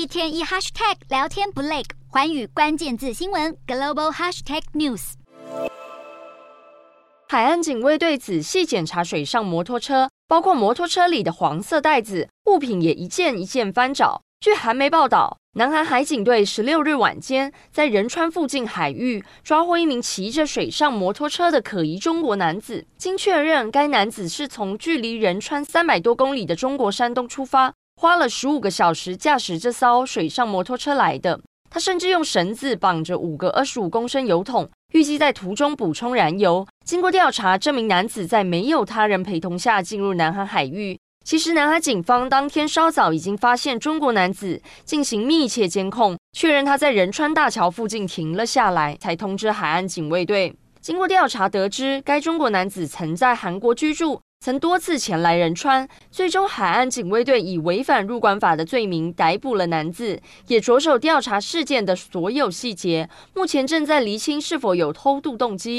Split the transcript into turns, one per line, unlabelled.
一天一 hashtag 聊天不累，环宇关键字新闻 global hashtag news。
海岸警卫队仔细检查水上摩托车，包括摩托车里的黄色袋子，物品也一件一件翻找。据韩媒报道，南韩海警队十六日晚间在仁川附近海域抓获一名骑着水上摩托车的可疑中国男子。经确认，该男子是从距离仁川三百多公里的中国山东出发，花了十五个小时驾驶这艘水上摩托车来的。他甚至用绳子绑着五个二十五公升油桶，预计在途中补充燃油。经过调查，这名男子在没有他人陪同下进入南韩海域。其实，南海警方当天稍早已经发现中国男子，进行密切监控，确认他在仁川大桥附近停了下来，才通知海岸警卫队。经过调查得知，该中国男子曾在韩国居住，曾多次前来仁川。最终，海岸警卫队以违反入关法的罪名逮捕了男子，也着手调查事件的所有细节。目前正在厘清是否有偷渡动机。